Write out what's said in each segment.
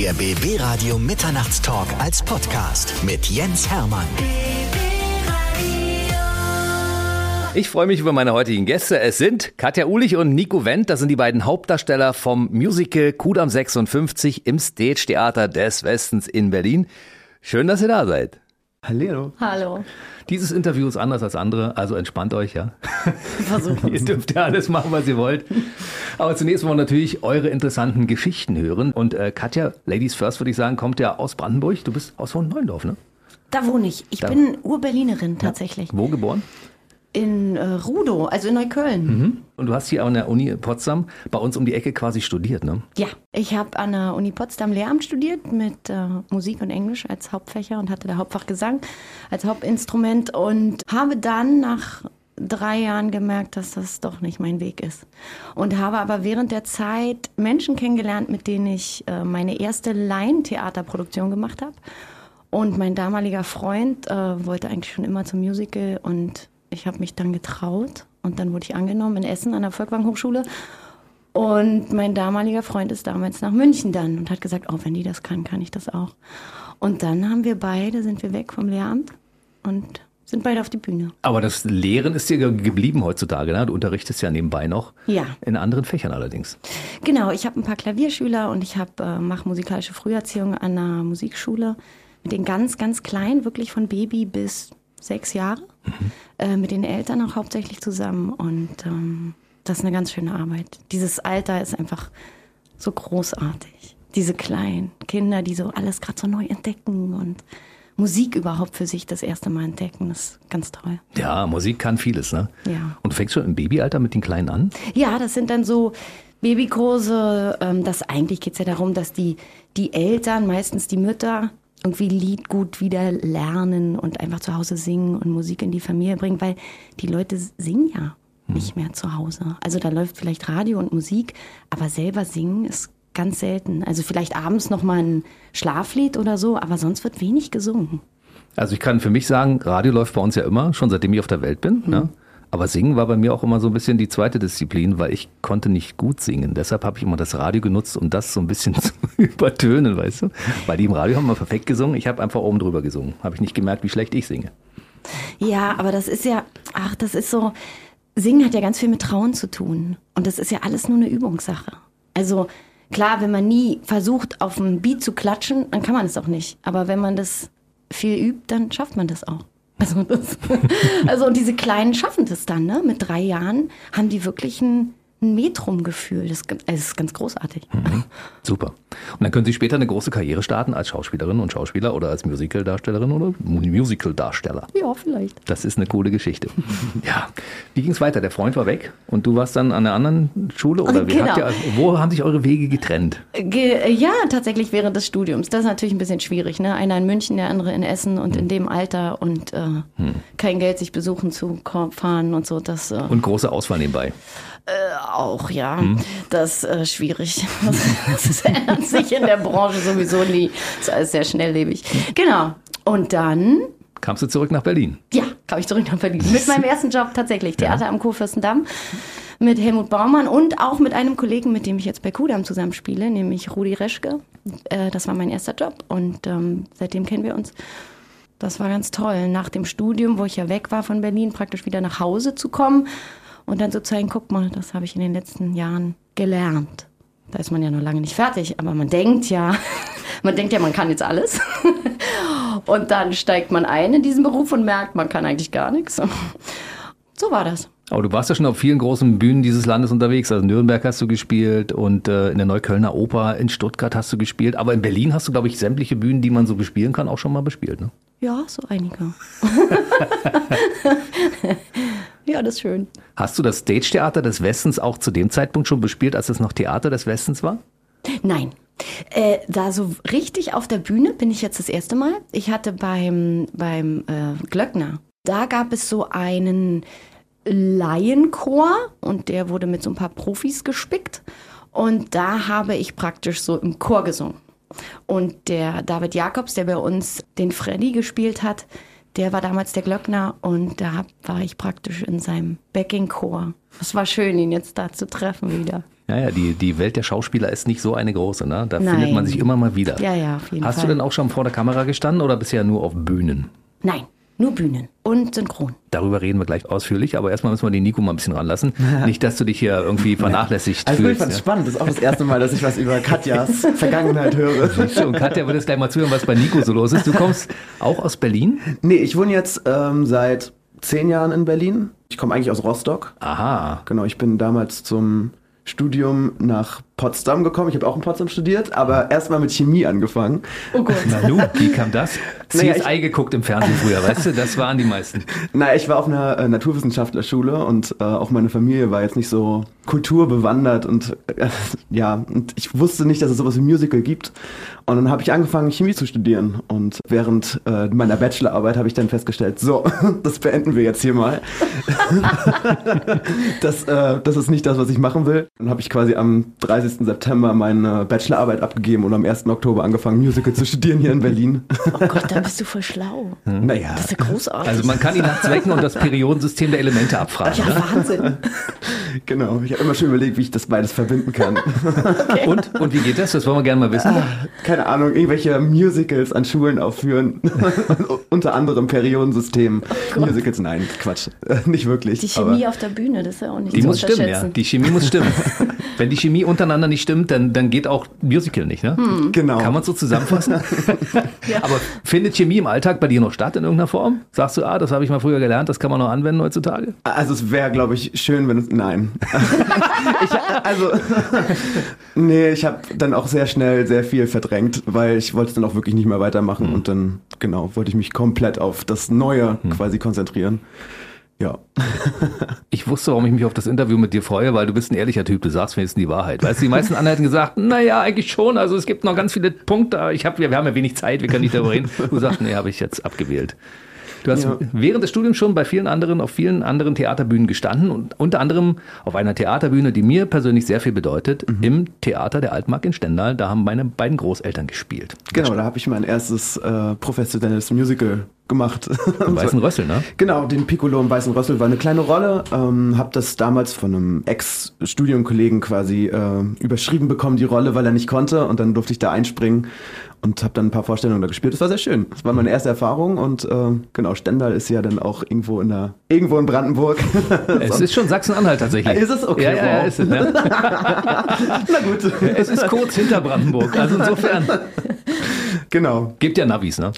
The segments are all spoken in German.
Der BB Radio Mitternachtstalk als Podcast mit Jens Hermann. Ich freue mich über meine heutigen Gäste. Es sind Katja Ulich und Nico Wendt. Das sind die beiden Hauptdarsteller vom Musical Kudam 56 im Stage Theater des Westens in Berlin. Schön, dass ihr da seid. Hallo. Hallo. Dieses Interview ist anders als andere, also entspannt euch, ja. Versuchen ihr dürft ja alles machen, was ihr wollt. Aber zunächst wollen wir natürlich eure interessanten Geschichten hören. Und äh, Katja, Ladies First würde ich sagen, kommt ja aus Brandenburg. Du bist aus Hohenneundorf, ne? Da wohne ich. Ich Da- bin Ur-Berlinerin tatsächlich. Wo geboren? In äh, Rudow, also in Neukölln. Mhm. Und du hast hier an der Uni Potsdam bei uns um die Ecke quasi studiert, ne? Ja, ich habe an der Uni Potsdam Lehramt studiert mit äh, Musik und Englisch als Hauptfächer und hatte da Hauptfach Gesang als Hauptinstrument und habe dann nach drei Jahren gemerkt, dass das doch nicht mein Weg ist. Und habe aber während der Zeit Menschen kennengelernt, mit denen ich äh, meine erste Laientheaterproduktion gemacht habe. Und mein damaliger Freund äh, wollte eigentlich schon immer zum Musical und ich habe mich dann getraut und dann wurde ich angenommen in Essen an der Volkwang Hochschule. Und mein damaliger Freund ist damals nach München dann und hat gesagt, oh, wenn die das kann, kann ich das auch. Und dann haben wir beide, sind wir weg vom Lehramt und sind beide auf die Bühne. Aber das Lehren ist dir ge- geblieben heutzutage, ne? Du unterrichtest ja nebenbei noch. Ja. In anderen Fächern allerdings. Genau, ich habe ein paar Klavierschüler und ich habe äh, mache musikalische Früherziehung an einer Musikschule mit den ganz, ganz kleinen, wirklich von Baby bis sechs Jahre, äh, mit den Eltern auch hauptsächlich zusammen und ähm, das ist eine ganz schöne Arbeit. Dieses Alter ist einfach so großartig. Diese kleinen Kinder, die so alles gerade so neu entdecken und Musik überhaupt für sich das erste Mal entdecken, das ist ganz toll. Ja, Musik kann vieles, ne? Ja. Und du fängst schon im Babyalter mit den Kleinen an? Ja, das sind dann so Babykurse. Ähm, das eigentlich geht's ja darum, dass die, die Eltern, meistens die Mütter, irgendwie Lied gut wieder lernen und einfach zu Hause singen und Musik in die Familie bringen, weil die Leute singen ja nicht mehr zu Hause. Also da läuft vielleicht Radio und Musik, aber selber singen ist ganz selten. Also vielleicht abends noch mal ein Schlaflied oder so, aber sonst wird wenig gesungen. Also ich kann für mich sagen, Radio läuft bei uns ja immer, schon seitdem ich auf der Welt bin. Ne? Aber Singen war bei mir auch immer so ein bisschen die zweite Disziplin, weil ich konnte nicht gut singen. Deshalb habe ich immer das Radio genutzt, um das so ein bisschen zu übertönen, weißt du? Weil die im Radio haben immer perfekt gesungen. Ich habe einfach oben drüber gesungen. Habe ich nicht gemerkt, wie schlecht ich singe. Ja, aber das ist ja, ach, das ist so, Singen hat ja ganz viel mit Trauen zu tun. Und das ist ja alles nur eine Übungssache. Also klar, wenn man nie versucht, auf ein Beat zu klatschen, dann kann man es auch nicht. Aber wenn man das viel übt, dann schafft man das auch. Also, das, also und diese Kleinen schaffen das dann, ne? Mit drei Jahren haben die wirklich ein, ein Metrum-Gefühl. Das, ist ganz- das ist ganz großartig. Super. Und dann können Sie später eine große Karriere starten als Schauspielerin und Schauspieler oder als Musical-Darstellerin oder Musical-Darsteller. Ja, vielleicht. Das ist eine coole Geschichte. Ja. Wie ging es weiter? Der Freund war weg und du warst dann an einer anderen Schule oder wie Genau. habt ihr, wo haben sich eure Wege getrennt? Ge ja, tatsächlich während des Studiums. Das ist natürlich ein bisschen schwierig. Ne? Einer in München, der andere in Essen und in dem Alter und äh, kein Geld sich besuchen zu fahren und so. Das äh, Und große Auswahl nebenbei. Auch, ja. Das ist äh, schwierig. Das, ändert sich in der Branche sowieso nie. Das ist alles sehr schnelllebig. Genau. Und dann, Kamst du zurück nach Berlin? ja, kam ich zurück nach Berlin. Mit meinem ersten Job tatsächlich. Theater am Kurfürstendamm. Mit Helmut Baumann und auch mit einem Kollegen, mit dem ich jetzt bei Kudam zusammenspiele, nämlich Rudi Reschke. Äh, das war mein erster Job und ähm, seitdem kennen wir uns. Das war ganz toll. Nach dem Studium, wo ich ja weg war von Berlin, praktisch wieder nach Hause zu kommen und dann zu zeigen, guck mal, das habe ich in den letzten Jahren gelernt. Da ist man ja noch lange nicht fertig, aber man denkt ja, man denkt ja, man kann jetzt alles. Und dann steigt man ein in diesen Beruf und merkt, man kann eigentlich gar nichts. So war das. Aber du warst ja schon auf vielen großen Bühnen dieses Landes unterwegs. Also Nürnberg hast du gespielt und äh, in der Neuköllner Oper in Stuttgart hast du gespielt. Aber in Berlin hast du, glaube ich, sämtliche Bühnen, die man so bespielen kann, auch schon mal bespielt. Ne? Ja, so einige. ja, das ist schön. Hast du das Stage-Theater des Westens auch zu dem Zeitpunkt schon bespielt, als es noch Theater des Westens war? Nein. Äh, da so richtig auf der Bühne bin ich jetzt das erste Mal. Ich hatte beim, beim äh, Glöckner, da gab es so einen Laienchor und der wurde mit so ein paar Profis gespickt. Und da habe ich praktisch so im Chor gesungen. Und der David Jakobs, der bei uns den Freddy gespielt hat, der war damals der Glöckner und da war ich praktisch in seinem Backing-Chor. Es war schön, ihn jetzt da zu treffen wieder. Ja, ja, die, die Welt der Schauspieler ist nicht so eine große, ne? Da Nein. findet man sich immer mal wieder. Ja, ja, auf jeden Hast Fall. du denn auch schon vor der Kamera gestanden oder bisher nur auf Bühnen? Nein, nur Bühnen und Synchron. Darüber reden wir gleich ausführlich, aber erstmal müssen wir den Nico mal ein bisschen ranlassen. Nicht, dass du dich hier irgendwie vernachlässigt Also ich fühlst. fand es ja. spannend. Das ist auch das erste Mal, dass ich was über Katjas Vergangenheit höre. Und Katja wird jetzt gleich mal zuhören, was bei Nico so los ist. Du kommst auch aus Berlin? Nee, ich wohne jetzt ähm, seit zehn Jahren in Berlin. Ich komme eigentlich aus Rostock. Aha. Genau, ich bin damals zum Studium nach Potsdam gekommen. Ich habe auch in Potsdam studiert, aber erstmal mit Chemie angefangen. Oh Gott. Na nu, wie kam das? Naja, CSI geguckt im Fernsehen früher, weißt du? Das waren die meisten. Naja, ich war auf einer äh, Naturwissenschaftlerschule und äh, auch meine Familie war jetzt nicht so kulturbewandert und äh, ja, und ich wusste nicht, dass es sowas wie Musical gibt. Und dann habe ich angefangen, Chemie zu studieren. Und während äh, meiner Bachelorarbeit habe ich dann festgestellt, so, das beenden wir jetzt hier mal. das, äh, das ist nicht das, was ich machen will. Dann habe ich quasi am 30. September meine Bachelorarbeit abgegeben und am 1. Oktober angefangen, Musical zu studieren hier in Berlin. Oh Gott, dann bist du voll schlau. naja. Das ist ja großartig. Also man kann die nachts wecken und das Periodensystem der Elemente abfragen. ja, Ne? Wahnsinn. Genau, ich habe immer schon überlegt, wie ich das beides verbinden kann. Und, und wie geht das? Das wollen wir gerne mal wissen. keine Ahnung, irgendwelche Musicals an Schulen aufführen. Unter anderem Periodensystem. Musicals, nein, Quatsch. Nicht wirklich. Die Chemie auf der Bühne, das ist ja auch nicht Die zu muss stimmen, ja. unterschätzen. Die Chemie muss stimmen. Wenn die Chemie untereinander nicht stimmt, dann, dann geht auch Musical nicht, ne? aber, genau. Kann man so zusammenfassen? Aber findet Chemie im Alltag bei dir noch statt in irgendeiner Form? Sagst du, ah, das habe ich mal früher gelernt, das kann man noch anwenden heutzutage? also es wäre, glaube ich, schön, wenn es. Nein. ich, also, nee, ich habe dann auch sehr schnell sehr viel verdrängt, weil ich wollte es dann auch wirklich nicht mehr weitermachen und dann, genau, wollte ich mich komplett auf das Neue quasi konzentrieren. Ja. Ich wusste, warum ich mich auf das Interview mit dir freue, weil du bist ein ehrlicher Typ, du sagst wenigstens die Wahrheit. Weißt du, die meisten anderen hätten gesagt, naja, eigentlich schon, also es gibt noch ganz viele Punkte, ich hab, wir haben ja wenig Zeit, wir können nicht darüber reden. Du sagst, nee, habe ich jetzt abgewählt. Du hast Ja. während des Studiums schon bei vielen anderen, auf vielen anderen Theaterbühnen gestanden und unter anderem auf einer Theaterbühne, die mir persönlich sehr viel bedeutet, im Theater der Altmark in Stendal. Da haben meine beiden Großeltern gespielt. Genau, da habe ich mein erstes äh, professionelles Musical gemacht. Im Weißen Rössel, ne? Genau, den Piccolo im Weißen Rössel war eine kleine Rolle. Ähm, hab das damals von einem Ex-Studienkollegen quasi äh, überschrieben bekommen, die Rolle, weil er nicht konnte. Und dann durfte ich da einspringen und habe dann ein paar Vorstellungen da gespielt. Das war sehr schön. Das war meine erste Erfahrung. Und äh, genau, Stendal ist ja dann auch irgendwo in der, irgendwo in Brandenburg. Es ist schon Sachsen-Anhalt tatsächlich. Ist es? Okay, Ja, ja, ja wow. ist es. Ne? Na gut. Es ist kurz hinter Brandenburg. Also insofern genau. gibt ja Navis, ne?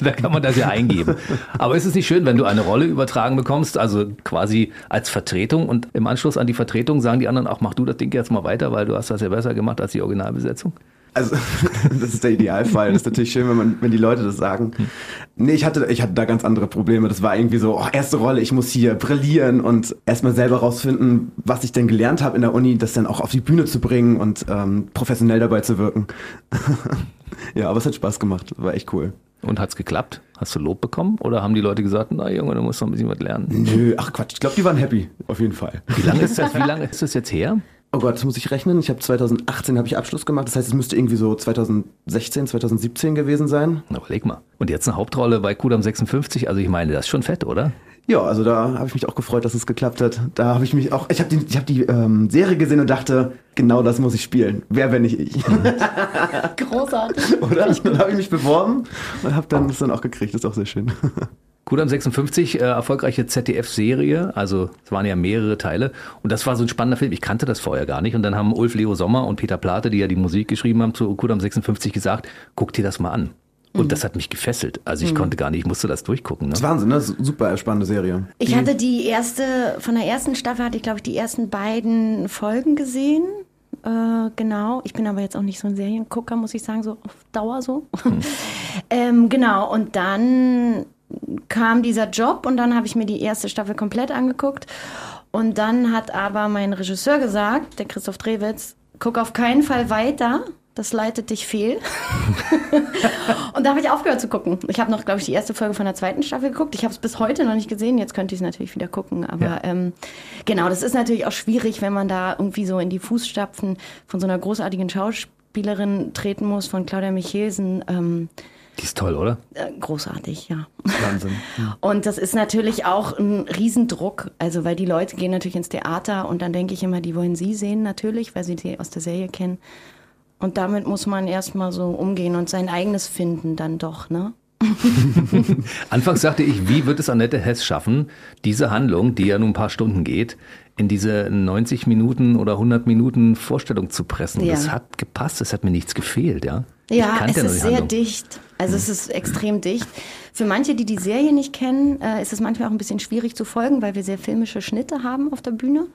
da kann man das ja eingeben. Aber ist es nicht schön, wenn du eine Rolle übertragen bekommst, also quasi als Vertretung und im Anschluss an die Vertretung sagen die anderen auch, mach du das Ding jetzt mal weiter, weil du hast das ja besser gemacht als die Originalbesetzung? Also, das ist der Idealfall. Das ist natürlich schön, wenn, man, wenn die Leute das sagen. Nee, ich hatte, ich hatte da ganz andere Probleme. Das war irgendwie so, oh, erste Rolle, ich muss hier brillieren und erstmal selber rausfinden, was ich denn gelernt habe in der Uni, das dann auch auf die Bühne zu bringen und ähm, professionell dabei zu wirken. ja, aber es hat Spaß gemacht. War echt cool. Und hat's geklappt? Hast du Lob bekommen? Oder haben die Leute gesagt, na Junge, du musst noch ein bisschen was lernen? Nö, ach Quatsch. Ich glaube, die waren happy. Auf jeden Fall. Wie lange ist das, wie lange ist das jetzt her? Oh Gott, das muss ich rechnen. Ich habe 2018 habe ich Abschluss gemacht. Das heißt, es müsste irgendwie so 2016, 2017 gewesen sein. Na, überleg mal. Und jetzt eine Hauptrolle bei Kudam 56? Also ich meine, das ist schon fett, oder? Ja, also da habe ich mich auch gefreut, dass es geklappt hat. Da habe ich mich auch, ich habe die, ich hab die ähm, Serie gesehen und dachte, genau das muss ich spielen. Wer, wenn nicht ich? Großartig. Oder? Dann habe ich mich beworben und habe dann das dann auch gekriegt. Das ist auch sehr schön. Kudam 56, äh, erfolgreiche ZDF-Serie, also es waren ja mehrere Teile und das war so ein spannender Film. Ich kannte das vorher gar nicht und dann haben Ulf Leo Sommer und Peter Plate, die ja die Musik geschrieben haben zu Kudam 56, gesagt, guck dir das mal an. Und das hat mich gefesselt. Also ich konnte gar nicht, ich musste das durchgucken. Ne? Das ist Wahnsinn, ne? Das ist Super spannende Serie. Ich hatte die erste, von der ersten Staffel hatte ich, glaube ich, die ersten beiden Folgen gesehen. Äh, genau. Ich bin aber jetzt auch nicht so ein Seriengucker, muss ich sagen, so auf Dauer so. ähm, genau. Und dann kam dieser Job und dann habe ich mir die erste Staffel komplett angeguckt. Und dann hat aber mein Regisseur gesagt, der Christoph Drewitz, guck auf keinen Fall weiter. Das leitet dich fehl. und da habe ich aufgehört zu gucken. Ich habe noch, glaube ich, die erste Folge von der zweiten Staffel geguckt. Ich habe es bis heute noch nicht gesehen. Jetzt könnte ich es natürlich wieder gucken. Aber Ja. ähm, genau, das ist natürlich auch schwierig, wenn man da irgendwie so in die Fußstapfen von so einer großartigen Schauspielerin treten muss, von Claudia Michelsen. Ähm, Die ist toll, oder? Äh, großartig, ja. Wahnsinn. Und das ist natürlich auch ein Riesendruck, also weil die Leute gehen natürlich ins Theater und dann denke ich immer, die wollen sie sehen natürlich, weil sie die aus der Serie kennen. Und damit muss man erstmal so umgehen und sein eigenes finden dann doch, ne? Anfangs sagte ich, wie wird es Annette Hess schaffen, diese Handlung, die ja nun ein paar Stunden geht, in diese 90 Minuten oder 100 Minuten Vorstellung zu pressen. Ja. Das hat gepasst, es hat mir nichts gefehlt, ja. Ja, es ist sehr Handlung. dicht. Also es ist extrem dicht. Für manche, die die Serie nicht kennen, äh, ist es manchmal auch ein bisschen schwierig zu folgen, weil wir sehr filmische Schnitte haben auf der Bühne.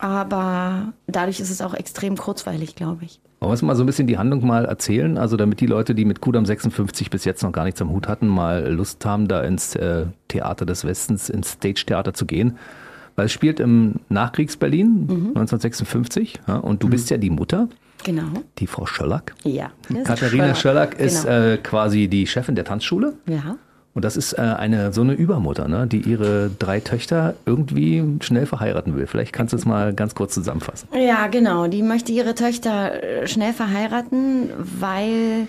Aber dadurch ist es auch extrem kurzweilig, glaube ich. Wollen wir mal so ein bisschen die Handlung mal erzählen? Also damit die Leute, die mit Kudam 56 bis jetzt noch gar nichts am Hut hatten, mal Lust haben, da ins äh, Theater des Westens, ins Stage-Theater zu gehen. Weil es spielt im Nachkriegs-Berlin 1956 ja, und du bist ja die Mutter, Genau. die Frau Schöllack. Ja. Katharina Schöllack ist Genau. äh, quasi die Chefin der Tanzschule. ja. Und das ist äh, eine so eine Übermutter, ne, die ihre drei Töchter irgendwie schnell verheiraten will. Vielleicht kannst du es mal ganz kurz zusammenfassen. Ja, genau. Die möchte ihre Töchter äh, schnell verheiraten, weil.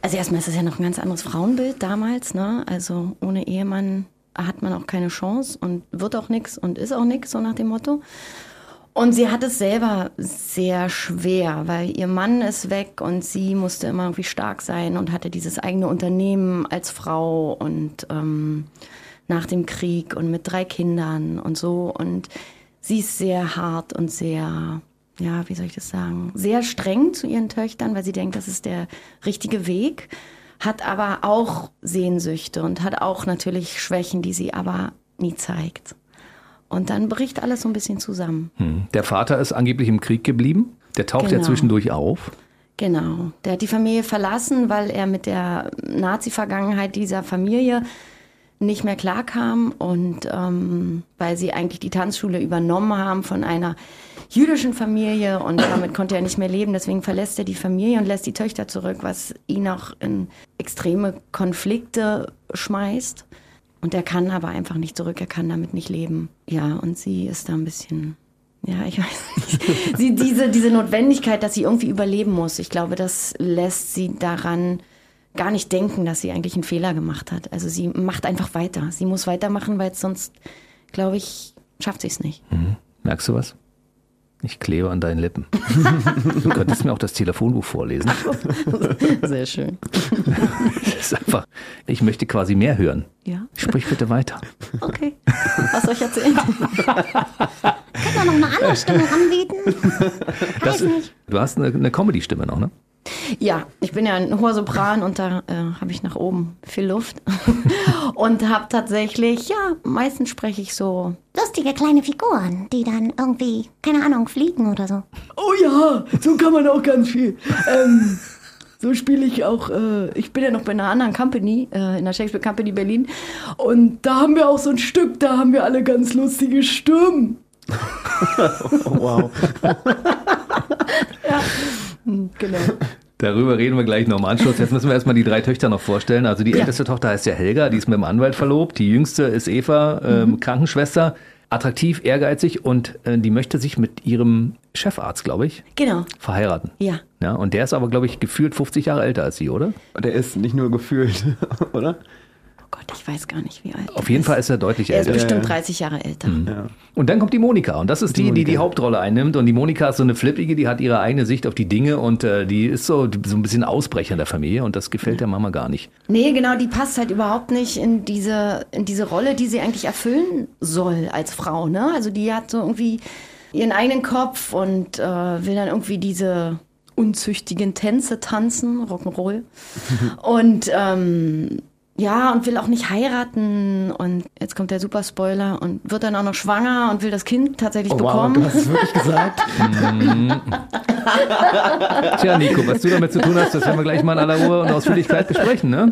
Also erstmal ist das ja noch ein ganz anderes Frauenbild damals, ne? Also ohne Ehemann hat man auch keine Chance und wird auch nichts und ist auch nichts, so nach dem Motto. Und sie hat es selber sehr schwer, weil ihr Mann ist weg und sie musste immer irgendwie stark sein und hatte dieses eigene Unternehmen als Frau und ähm, nach dem Krieg und mit drei Kindern und so. Und sie ist sehr hart und sehr, ja, wie soll ich das sagen, sehr streng zu ihren Töchtern, weil sie denkt, das ist der richtige Weg, hat aber auch Sehnsüchte und hat auch natürlich Schwächen, die sie aber nie zeigt. Und dann bricht alles so ein bisschen zusammen. Hm. Der Vater ist angeblich im Krieg geblieben. Der taucht ja Genau. zwischendurch auf. Genau. Der hat die Familie verlassen, weil er mit der Nazi-Vergangenheit dieser Familie nicht mehr klarkam und ähm, weil sie eigentlich die Tanzschule übernommen haben von einer jüdischen Familie und damit konnte er nicht mehr leben. Deswegen verlässt er die Familie und lässt die Töchter zurück, was ihn auch in extreme Konflikte schmeißt. Und er kann aber einfach nicht zurück, er kann damit nicht leben. Ja, und sie ist da ein bisschen ja, ich weiß nicht. sie, diese, diese Notwendigkeit, dass sie irgendwie überleben muss, ich glaube, das lässt sie daran gar nicht denken, dass sie eigentlich einen Fehler gemacht hat. Also sie macht einfach weiter. Sie muss weitermachen, weil sonst, glaube ich, schafft sie es nicht. Hm. Merkst du was? Ich klebe an deinen Lippen. du könntest mir auch das Telefonbuch vorlesen. Sehr schön. Das ist einfach, ich möchte quasi mehr hören. Ja, Sprich bitte weiter. okay. Was soll ich erzählen? Kann man noch eine andere Stimme anbieten? Das, du hast eine, eine Comedy-Stimme noch, ne? Ja, ich bin ja ein hoher Sopran und da äh, habe ich nach oben viel Luft. und habe tatsächlich, ja, meistens spreche ich so Lustige kleine Figuren, die dann irgendwie, keine Ahnung, fliegen oder so. Oh ja, so kann man auch ganz viel. Ähm, so spiele ich auch, äh, ich bin ja noch bei einer anderen Company, äh, in der Shakespeare Company Berlin. Und da haben wir auch so ein Stück, da haben wir alle ganz lustige Stimmen. Oh, wow. Genau. Darüber reden wir gleich noch im Anschluss. Jetzt müssen wir erstmal die drei Töchter noch vorstellen. Also die Ja. älteste Tochter heißt ja Helga, die ist mit dem Anwalt verlobt. Die jüngste ist Eva, ähm, Krankenschwester, attraktiv, ehrgeizig und äh, die möchte sich mit ihrem Chefarzt, glaube ich, Genau, verheiraten. ja. Ja, und der ist aber, glaube ich, gefühlt 50 Jahre älter als sie, oder? Der ist nicht nur gefühlt, oder? Gott, ich weiß gar nicht, wie alt. Auf jeden Fall ist er deutlich Er ist älter. bestimmt 30 Jahre älter. Ja. Und dann kommt die Monika und das ist die, die die Monika. Hauptrolle einnimmt. Und die Monika ist so eine flippige, die hat ihre eigene Sicht auf die Dinge und äh, die ist so, so ein bisschen Ausbrecher in der Familie und das gefällt der Mama gar nicht. Nee, genau, die passt halt überhaupt nicht in diese, in diese Rolle, die sie eigentlich erfüllen soll als Frau. Ne? Also die hat so irgendwie ihren eigenen Kopf und äh, will dann irgendwie diese unzüchtigen Tänze tanzen, Rock'n'Roll. und ähm, ja, und will auch nicht heiraten. Und jetzt kommt der Superspoiler und wird dann auch noch schwanger und will das Kind tatsächlich Oh, wow, bekommen. du hast es wirklich gesagt? Tja, Nico, was du damit zu tun hast, das werden wir gleich mal in aller Ruhe und Ausführlichkeit besprechen, ne?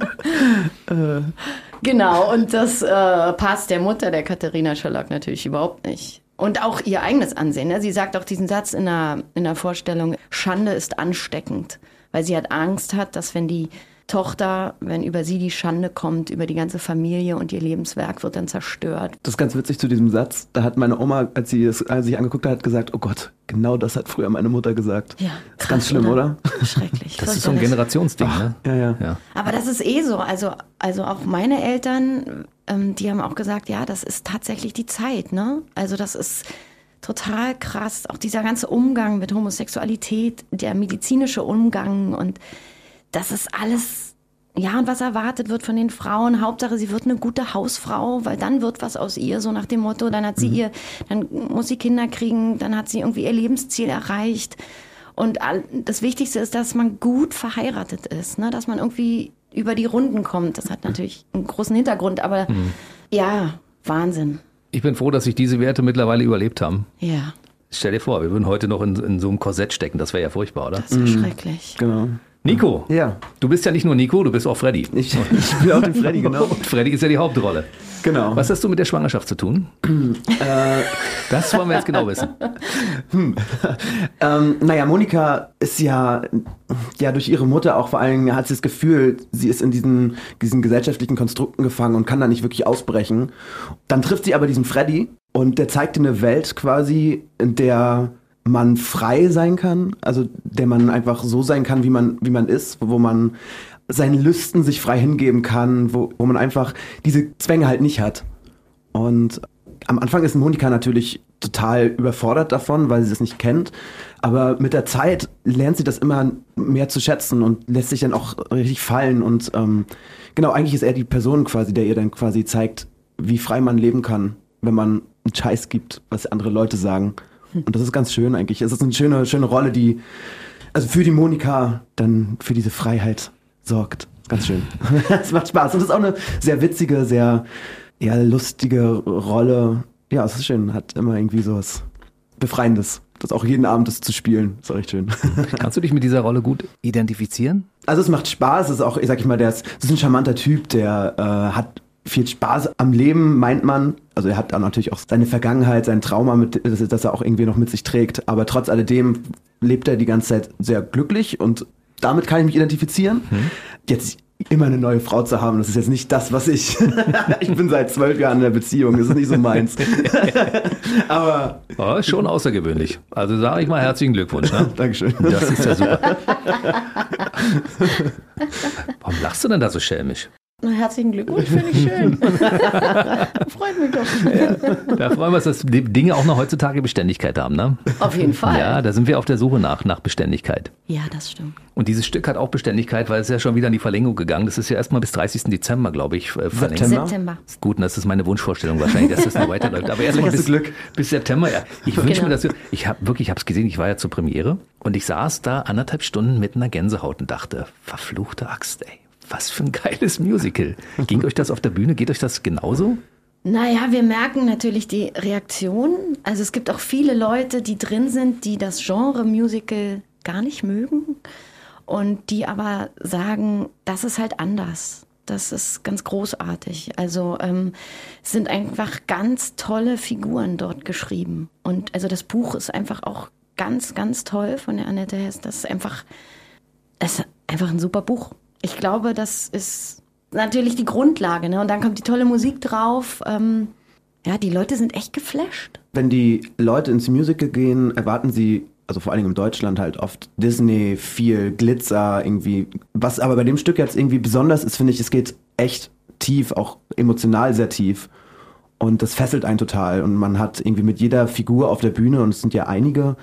Genau, und das äh, passt der Mutter, der Katharina Schöllack, natürlich überhaupt nicht. Und auch ihr eigenes Ansehen. Ne? Sie sagt auch diesen Satz in der, in der Vorstellung, Schande ist ansteckend. Weil sie hat Angst hat, dass wenn die Tochter, wenn über sie die Schande kommt, über die ganze Familie und ihr Lebenswerk wird dann zerstört. Das ist ganz witzig zu diesem Satz. Da hat meine Oma, als sie es als sich angeguckt hat, gesagt, oh Gott, genau das hat früher meine Mutter gesagt. Ja, ist ganz schlimm, oder? Schrecklich. Das ist so ein. Generationsding, ne? Ja, ja. Ja. Aber das ist eh so. Also, also auch meine Eltern, ähm, die haben auch gesagt, ja, das ist tatsächlich die Zeit, ne? Also das ist total krass. Auch dieser ganze Umgang mit Homosexualität, der medizinische Umgang und das ist alles, ja, und was erwartet wird von den Frauen. Hauptsache, sie wird eine gute Hausfrau, weil dann wird was aus ihr, so nach dem Motto, dann hat sie ihr, dann muss sie Kinder kriegen, dann hat sie irgendwie ihr Lebensziel erreicht. Und all- das Wichtigste ist, dass man gut verheiratet ist, ne? dass man irgendwie über die Runden kommt. Das hat natürlich einen großen Hintergrund, aber ja, Wahnsinn. Ich bin froh, dass sich diese Werte mittlerweile überlebt haben. Ja, Stell dir vor, wir würden heute noch in, in so einem Korsett stecken. Das wäre ja furchtbar, oder? das ist ja schrecklich. Genau. Nico, Ja. du bist ja nicht nur Nico, du bist auch Freddy. Ich, ich spiele auch den Freddy, genau. Und Freddy ist ja die Hauptrolle. Genau. Was hast du mit der Schwangerschaft zu tun? das wollen wir jetzt genau wissen. Ähm, naja, Monika ist ja, ja durch ihre Mutter auch vor allen Dingen hat sie das Gefühl, sie ist in diesen, diesen gesellschaftlichen Konstrukten gefangen und kann da nicht wirklich ausbrechen. Dann trifft sie aber diesen Freddy und der zeigt ihr eine Welt quasi, in der man frei sein kann, also der man einfach so sein kann, wie man, wie man ist, wo man seinen Lüsten sich frei hingeben kann, wo, wo man einfach diese Zwänge halt nicht hat. Und am Anfang ist Monika natürlich total überfordert davon, weil sie das nicht kennt. Aber mit der Zeit lernt sie das immer mehr zu schätzen und lässt sich dann auch richtig fallen. Und ähm, genau, eigentlich ist er die Person quasi, der ihr dann quasi zeigt, wie frei man leben kann, wenn man einen Scheiß gibt, was andere Leute sagen. Und das ist ganz schön eigentlich. Es ist eine schöne, schöne Rolle, die also für die Monika dann für diese Freiheit sorgt. Ganz schön. Es macht Spaß. Und es ist auch eine sehr witzige, sehr ja, lustige Rolle. Ja, es ist schön. Hat immer irgendwie so was Befreiendes. Das auch jeden Abend das zu spielen. Ist auch echt schön. Kannst du dich mit dieser Rolle gut identifizieren? Also es macht Spaß. Es ist auch, sag ich mal, der ist, ist ein charmanter Typ, der äh, hat viel Spaß am Leben, meint man. Also er hat dann natürlich auch seine Vergangenheit, sein Trauma, mit, das, das er auch irgendwie noch mit sich trägt. Aber trotz alledem lebt er die ganze Zeit sehr glücklich und damit kann ich mich identifizieren. Jetzt immer eine neue Frau zu haben, das ist jetzt nicht das, was ich. ich bin seit zwölf Jahren in der Beziehung, das ist nicht so meins. Aber Oh, schon außergewöhnlich. Also sage ich mal herzlichen Glückwunsch. Ne? Dankeschön. Das ist ja super. Warum lachst du denn da so schelmisch? Na, herzlichen Glückwunsch, finde ich schön. Freut mich doch. Da freuen wir uns, dass die Dinge auch noch heutzutage Beständigkeit haben. Ne? Auf jeden Fall. Ja, da sind wir auf der Suche nach, nach Beständigkeit. Ja, das stimmt. Und dieses Stück hat auch Beständigkeit, weil es ist ja schon wieder in die Verlängerung gegangen. Das ist ja erstmal bis 30. Dezember, glaube ich, äh, verlängert. September? September. Gut, und das ist meine Wunschvorstellung wahrscheinlich, dass das noch weiterläuft. Aber erstmal bis, Glück. bis September. Ja. Ich wünsche Genau. mir das. Ich habe wirklich, ich habe es gesehen. Ich war ja zur Premiere und ich saß da anderthalb Stunden mit einer Gänsehaut und dachte, verfluchte Axt, ey, was für ein geiles Musical. Ging euch das auf der Bühne? Geht euch das genauso? Naja, wir merken natürlich die Reaktion. Also es gibt auch viele Leute, die drin sind, die das Genre Musical gar nicht mögen und die aber sagen, das ist halt anders. Das ist ganz großartig. Also ähm, es sind einfach ganz tolle Figuren dort geschrieben. Und also das Buch ist einfach auch ganz, ganz toll von der Annette Hess. Das ist einfach, das ist einfach ein super Buch. Ich glaube, das ist natürlich die Grundlage. Ne? Und dann kommt die tolle Musik drauf. Ähm, ja, die Leute sind echt geflasht. Wenn die Leute ins Musical gehen, erwarten sie, also vor Dingen in Deutschland halt oft Disney, viel Glitzer, irgendwie. Was aber bei dem Stück jetzt irgendwie besonders ist, finde ich, es geht echt tief, auch emotional sehr tief. Und das fesselt einen total. Und man hat irgendwie mit jeder Figur auf der Bühne, und es sind ja einige,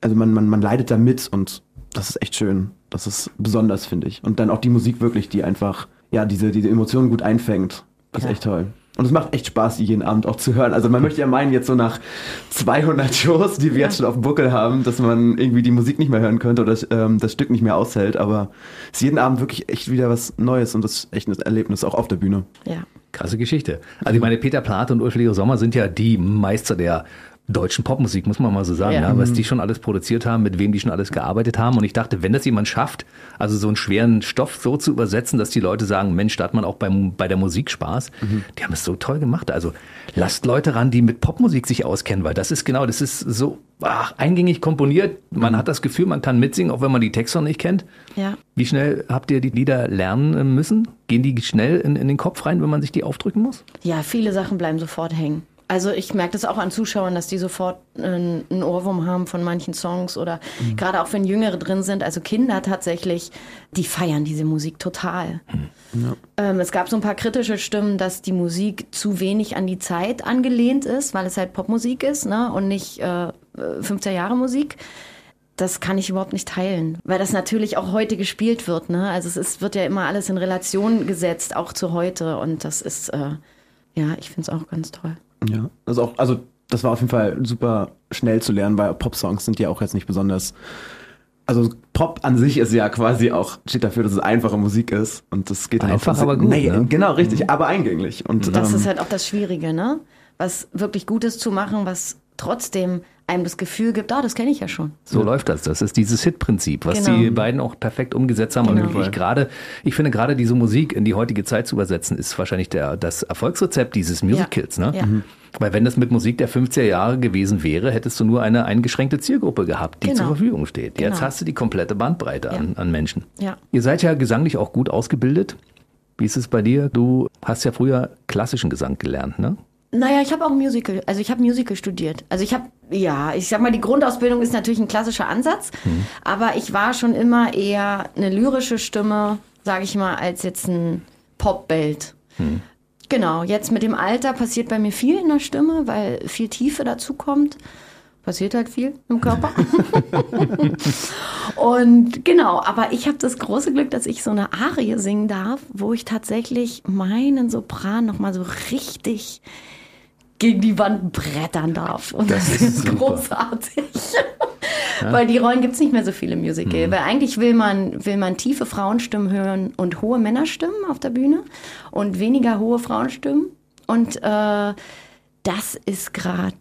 also man, man, man leidet da mit und das ist echt schön. Das ist besonders, finde ich. Und dann auch die Musik wirklich, die einfach, ja, diese, diese Emotionen gut einfängt. Das ist Ja. echt toll. Und es macht echt Spaß, die jeden Abend auch zu hören. Also man möchte ja meinen, jetzt so nach 200 Shows, die wir jetzt schon auf dem Buckel haben, dass man irgendwie die Musik nicht mehr hören könnte oder ähm, das Stück nicht mehr aushält. Aber es ist jeden Abend wirklich echt wieder was Neues und das ist echt ein Erlebnis, auch auf der Bühne. Ja. Krasse Geschichte. Also ich meine, Peter Plate und Ulf Leo Sommer sind ja die Meister der deutschen Popmusik, muss man mal so sagen, Ja. ja. was die schon alles produziert haben, mit wem die schon alles gearbeitet haben. Und ich dachte, wenn das jemand schafft, also so einen schweren Stoff so zu übersetzen, dass die Leute sagen, Mensch, da hat man auch beim, bei der Musik Spaß, die haben es so toll gemacht. Also lasst Leute ran, die mit Popmusik sich auskennen, weil das ist genau, das ist so ach, eingängig komponiert. Man hat das Gefühl, man kann mitsingen, auch wenn man die Texte noch nicht kennt. Ja. Wie schnell habt ihr die Lieder lernen müssen? Gehen die schnell in, in den Kopf rein, wenn man sich die aufdrücken muss? Ja, viele Sachen bleiben sofort hängen. Also ich merke das auch an Zuschauern, dass die sofort einen, einen Ohrwurm haben von manchen Songs oder gerade auch wenn Jüngere drin sind, also Kinder tatsächlich, die feiern diese Musik total. Ähm, es gab so ein paar kritische Stimmen, dass die Musik zu wenig an die Zeit angelehnt ist, weil es halt Popmusik ist ne? und nicht äh, 15 Jahre Musik. Das kann ich überhaupt nicht teilen, weil das natürlich auch heute gespielt wird. Ne? Also es ist, wird ja immer alles in Relation gesetzt, auch zu heute. Und das ist, äh, ja, ich finde es auch ganz toll. Ja, also auch, also das war auf jeden Fall super schnell zu lernen, weil Pop-Songs sind ja auch jetzt nicht besonders. Also Pop an sich ist ja quasi auch steht dafür, dass es einfache Musik ist und das geht dann Einfach, aber gut, Nee, ne? Genau, richtig, aber eingänglich und Das ähm, ist halt auch das Schwierige, ne? Was wirklich Gutes zu machen, was trotzdem einem das Gefühl gibt, ah, das kenne ich ja schon. So läuft das. Das ist dieses Hit-Prinzip, was Genau. die beiden auch perfekt umgesetzt haben. Genau. Und ich gerade, ich finde gerade diese Musik in die heutige Zeit zu übersetzen, ist wahrscheinlich der, das Erfolgsrezept dieses Musicals, ne? Ja. Weil wenn das mit Musik der 50er Jahre gewesen wäre, hättest du nur eine eingeschränkte Zielgruppe gehabt, die Genau. zur Verfügung steht. Jetzt Genau. hast du die komplette Bandbreite an, an Menschen. Ja. Ihr seid ja gesanglich auch gut ausgebildet. Wie ist es bei dir? Du hast ja früher klassischen Gesang gelernt, ne? Naja, ich habe auch Musical, also ich habe Musical studiert. Also ich habe, ja, ich sag mal, die Grundausbildung ist natürlich ein klassischer Ansatz, aber ich war schon immer eher eine lyrische Stimme, sage ich mal, als jetzt ein Popbild. Genau, jetzt mit dem Alter passiert bei mir viel in der Stimme, weil viel Tiefe dazu kommt. Passiert halt viel im Körper. Und genau, aber ich habe das große Glück, dass ich so eine Arie singen darf, wo ich tatsächlich meinen Sopran nochmal so richtig gegen die Wand brettern darf. Und das, Das ist, großartig. Weil die Rollen gibt's nicht mehr so viele im Musical. Mhm. Weil eigentlich will man, will man tiefe Frauenstimmen hören und hohe Männerstimmen auf der Bühne und weniger hohe Frauenstimmen. Und äh, das ist gerade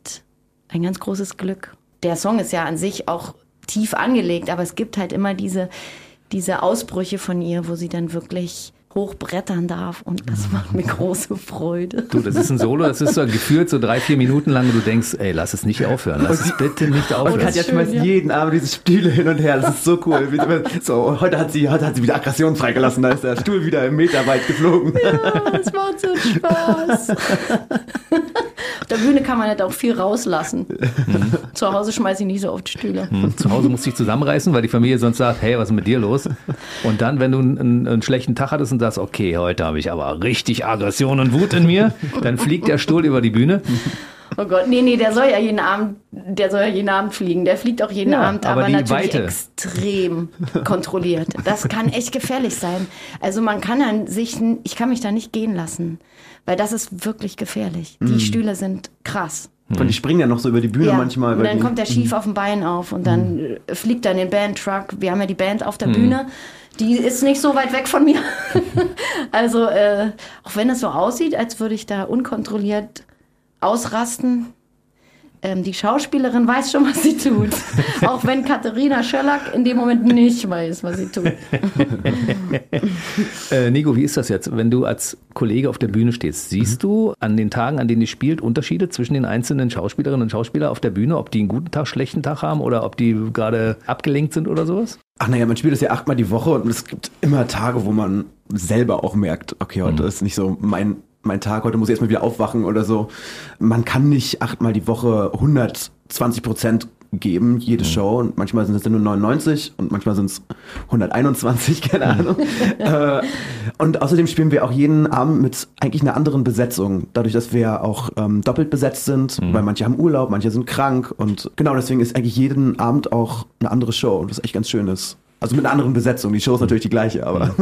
ein ganz großes Glück. Der Song ist ja an sich auch tief angelegt, aber es gibt halt immer diese, diese Ausbrüche von ihr, wo sie dann wirklich hochbrettern darf und das macht mir große Freude. Du, das ist ein Solo, das ist so gefühlt so drei, vier Minuten lang und du denkst, ey, lass es nicht aufhören, lass es bitte nicht Und aufhören. Katja schön, schmeißt ja. jeden Abend diese Stühle hin und her. Das ist so cool. So, heute hat sie, heute hat sie wieder Aggression freigelassen. Da ist der Stuhl wieder im Meter weit geflogen. Das macht so Spaß. Auf der Bühne kann man halt auch viel rauslassen. Zu Hause schmeiße ich nicht so oft Stühle. Hm, Zu Hause musst du dich zusammenreißen, weil die Familie sonst sagt, hey, was ist mit dir los? Und dann, wenn du einen, einen schlechten Tag hattest und sagst, okay, heute habe ich aber richtig Aggression und Wut in mir, dann fliegt der Stuhl über die Bühne. Oh Gott, nee, nee, der soll ja jeden Abend, der soll ja jeden Abend fliegen. Der fliegt auch jeden Ja, Abend, aber aber, natürlich Weite. extrem kontrolliert. Das kann echt gefährlich sein. Also man kann an sich, ich kann mich da nicht gehen lassen, weil das ist wirklich gefährlich. Die Stühle sind krass. Und die springen ja noch so über die Bühne Ja, manchmal. und dann die, kommt der schief auf dem Bein auf und dann äh, fliegt dann den Bandtruck. Wir haben ja die Band auf der Bühne. Die ist nicht so weit weg von mir. also, äh, auch wenn es so aussieht, als würde ich da unkontrolliert ausrasten, ähm, die Schauspielerin weiß schon, was sie tut. auch wenn Katharina Schöllack in dem Moment nicht weiß, was sie tut. Äh, Nico, wie ist das jetzt, wenn du als Kollege auf der Bühne stehst? Siehst du an den Tagen, an denen ihr spielt, Unterschiede zwischen den einzelnen Schauspielerinnen und Schauspielern auf der Bühne, ob die einen guten Tag, schlechten Tag haben oder ob die gerade abgelenkt sind oder sowas? Ach naja, man spielt das ja achtmal die Woche und es gibt immer Tage, wo man selber auch merkt, okay, heute ist nicht so mein, mein Tag, heute muss ich erstmal wieder aufwachen oder so. Man kann nicht achtmal die Woche 120 Prozent geben, jede Show. Und manchmal sind es dann nur 99 und manchmal sind es 121, keine Ahnung. äh, und außerdem spielen wir auch jeden Abend mit eigentlich einer anderen Besetzung. Dadurch, dass wir auch ähm, doppelt besetzt sind, weil manche haben Urlaub, manche sind krank. Und genau deswegen ist eigentlich jeden Abend auch eine andere Show, was echt ganz schön ist. Also mit einer anderen Besetzung. Die Show ist natürlich die gleiche, aber.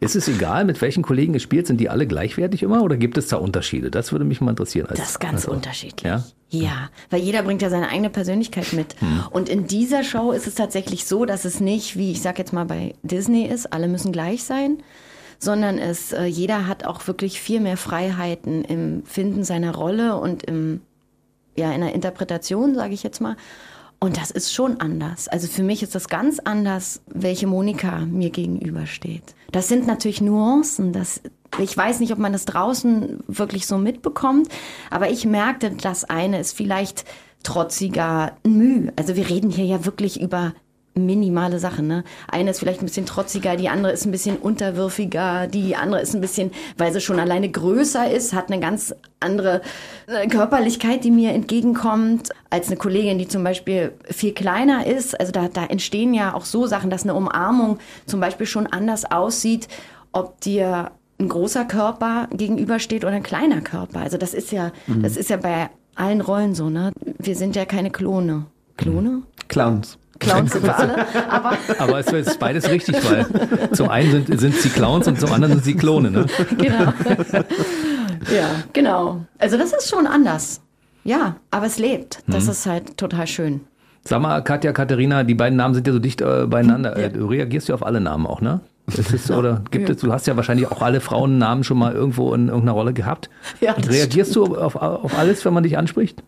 Ist es egal, mit welchen Kollegen ihr spielt? Sind die alle gleichwertig immer oder gibt es da Unterschiede? Das würde mich mal interessieren. Als, Das ist ganz also, unterschiedlich. Ja? Ja, weil jeder bringt ja seine eigene Persönlichkeit mit. Und in dieser Show ist es tatsächlich so, dass es nicht, wie ich sag jetzt mal bei Disney ist, alle müssen gleich sein, sondern es, äh, jeder hat auch wirklich viel mehr Freiheiten im Finden seiner Rolle und im ja in der Interpretation, sage ich jetzt mal. Und das ist schon anders. Also für mich ist das ganz anders, welche Monika mir gegenübersteht. Das sind natürlich Nuancen. Das, ich weiß nicht, ob man das draußen wirklich so mitbekommt, aber ich merkte, das eine ist vielleicht trotziger Mühe. Also wir reden hier ja wirklich über minimale Sachen. Ne? Eine ist vielleicht ein bisschen trotziger, die andere ist ein bisschen unterwürfiger, die andere ist ein bisschen, weil sie schon alleine größer ist, hat eine ganz andere äh, Körperlichkeit, die mir entgegenkommt, als eine Kollegin, die zum Beispiel viel kleiner ist. Also da, da entstehen ja auch so Sachen, dass eine Umarmung zum Beispiel schon anders aussieht, ob dir ein großer Körper gegenübersteht oder ein kleiner Körper. Also das ist ja, mhm. das ist ja bei allen Rollen so, ne? Wir sind ja keine Klone. Klone? Clowns. Clowns sind wir alle. Aber, aber es ist beides richtig, weil zum einen sind, sind sie Clowns und zum anderen sind sie Klone. Ne? Genau. Ja, genau. Also das ist schon anders. Ja, aber es lebt. Das mhm. ist halt total schön. Sag mal, Katja, Katharina, die beiden Namen sind ja so dicht äh, beieinander. Ja. Du reagierst ja auf alle Namen auch, ne? Ist, oder gibt ja. es, du hast ja wahrscheinlich auch alle Frauennamen schon mal irgendwo in irgendeiner Rolle gehabt. Ja, Reagierst stimmt. du auf, auf alles, wenn man dich anspricht?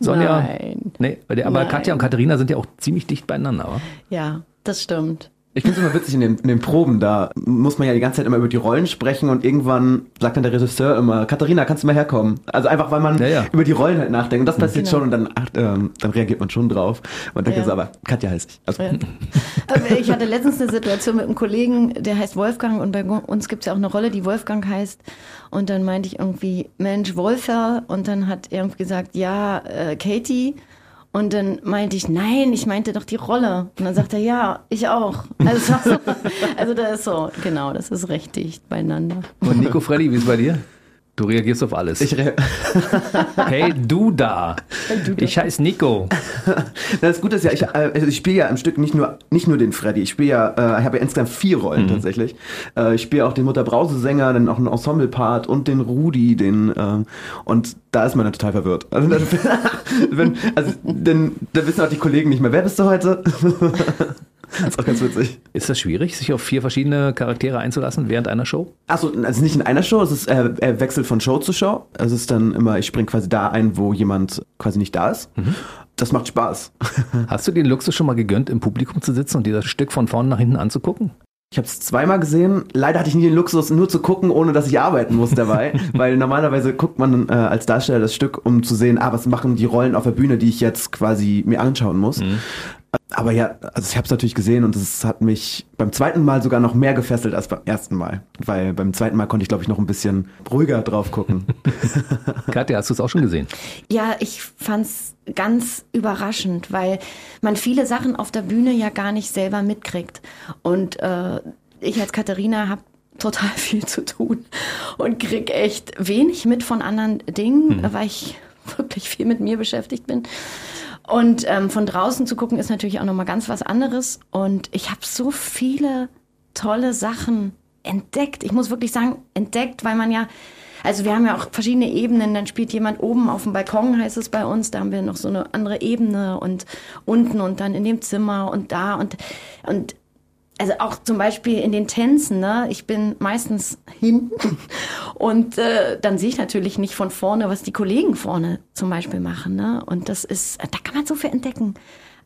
Sonja? Nein. Nee, aber Nein. Katja und Katharina sind ja auch ziemlich dicht beieinander, oder? Ja, das stimmt. Ich finde es immer witzig in den, in den Proben, da muss man ja die ganze Zeit immer über die Rollen sprechen und irgendwann sagt dann der Regisseur immer, Katharina, kannst du mal herkommen? Also einfach, weil man ja, ja. über die Rollen halt nachdenkt und das passiert genau. schon und dann, ach, ähm, dann reagiert man schon drauf. Und dann ja. so, aber Katja heißt ich. Also. Ja. ich hatte letztens eine Situation mit einem Kollegen, der heißt Wolfgang und bei uns gibt es ja auch eine Rolle, die Wolfgang heißt und dann meinte ich irgendwie, Mensch, Wolfer und dann hat er irgendwie gesagt, ja, äh, Katie und dann meinte ich, nein, ich meinte doch die Rolle. Und dann sagt er, ja, ich auch. Also, so, also das ist so, genau, das ist recht dicht beieinander. Und Nico Freddy, wie ist bei dir? Du reagierst auf alles. Ich re hey, du da. Ich heiße Nico. Das Gute ist ja, ich, äh, also ich spiele ja im Stück nicht nur, nicht nur den Freddy. Ich spiele ja, äh, ich habe ja insgesamt vier Rollen mhm. tatsächlich. Äh, ich spiele auch den Mutter-Brause-Sänger, dann auch einen Ensemble-Part und den Rudi, den, äh, und da ist man dann total verwirrt. Also, wenn, also denn, da wissen auch die Kollegen nicht mehr, wer bist du heute? Das ist auch ganz witzig. Ist das schwierig, sich auf vier verschiedene Charaktere einzulassen während einer Show? Achso, also nicht in einer Show, es ist äh, er wechselt von Show zu Show. Also es ist dann immer, ich springe quasi da ein, wo jemand quasi nicht da ist. Mhm. Das macht Spaß. Hast du den Luxus schon mal gegönnt, im Publikum zu sitzen und dir das Stück von vorne nach hinten anzugucken? Ich habe es zweimal gesehen. Leider hatte ich nie den Luxus, nur zu gucken, ohne dass ich arbeiten muss dabei. weil normalerweise guckt man äh, als Darsteller das Stück, um zu sehen, ah, was machen die Rollen auf der Bühne, die ich jetzt quasi mir anschauen muss. Mhm. Aber ja, also ich habe es natürlich gesehen und es hat mich beim zweiten Mal sogar noch mehr gefesselt als beim ersten Mal. Weil beim zweiten Mal konnte ich, glaube ich, noch ein bisschen ruhiger drauf gucken. Katja, hast du es auch schon gesehen? Ja, ich fand's ganz überraschend, weil man viele Sachen auf der Bühne ja gar nicht selber mitkriegt. Und äh, ich als Katharina habe total viel zu tun und krieg echt wenig mit von anderen Dingen, hm. weil ich wirklich viel mit mir beschäftigt bin. Und ähm, von draußen zu gucken ist natürlich auch nochmal ganz was anderes. Und ich habe so viele tolle Sachen entdeckt. Ich muss wirklich sagen, entdeckt, weil man ja, also wir haben ja auch verschiedene Ebenen. Dann spielt jemand oben auf dem Balkon, heißt es bei uns. Da haben wir noch so eine andere Ebene und unten und dann in dem Zimmer und da und, und also auch zum Beispiel in den Tänzen, ne? ich bin meistens hinten und äh, dann sehe ich natürlich nicht von vorne, was die Kollegen vorne zum Beispiel machen. Ne? Und das ist, da kann man so viel entdecken.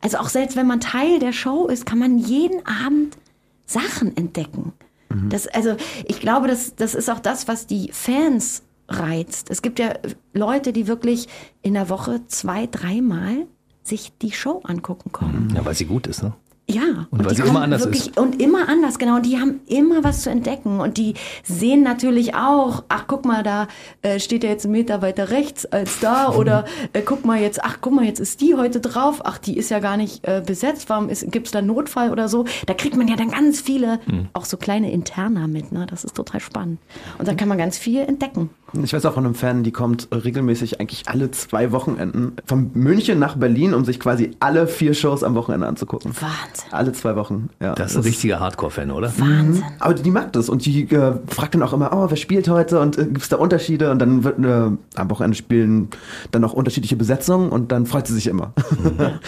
Also auch selbst wenn man Teil der Show ist, kann man jeden Abend Sachen entdecken. Mhm. Das, also ich glaube, das, das ist auch das, was die Fans reizt. Es gibt ja Leute, die wirklich in der Woche zwei, dreimal sich die Show angucken kommen. Ja, weil sie gut ist, ne? Ja, und, und weil sie immer anders wirklich, ist. Und immer anders, genau. Und die haben immer was zu entdecken. Und die sehen natürlich auch, ach, guck mal, da äh, steht ja jetzt ein Meter weiter rechts als da. Oder äh, guck mal jetzt, ach, guck mal, jetzt ist die heute drauf. Ach, die ist ja gar nicht äh, besetzt. Warum gibt es da Notfall oder so? Da kriegt man ja dann ganz viele, mhm. auch so kleine Interna mit. Ne? Das ist total spannend. Und da kann man ganz viel entdecken. Ich weiß auch von einem Fan, die kommt regelmäßig eigentlich alle zwei Wochenenden von München nach Berlin, um sich quasi alle vier Shows am Wochenende anzugucken. Wahnsinn. Alle zwei Wochen, ja. Das ist ein richtiger Hardcore-Fan, oder? Wahnsinn. Mhm. Aber die mag das und die äh, fragt dann auch immer, oh, wer spielt heute und äh, gibt es da Unterschiede? Und dann wird äh, am Wochenende spielen dann auch unterschiedliche Besetzungen und dann freut sie sich immer. Mhm.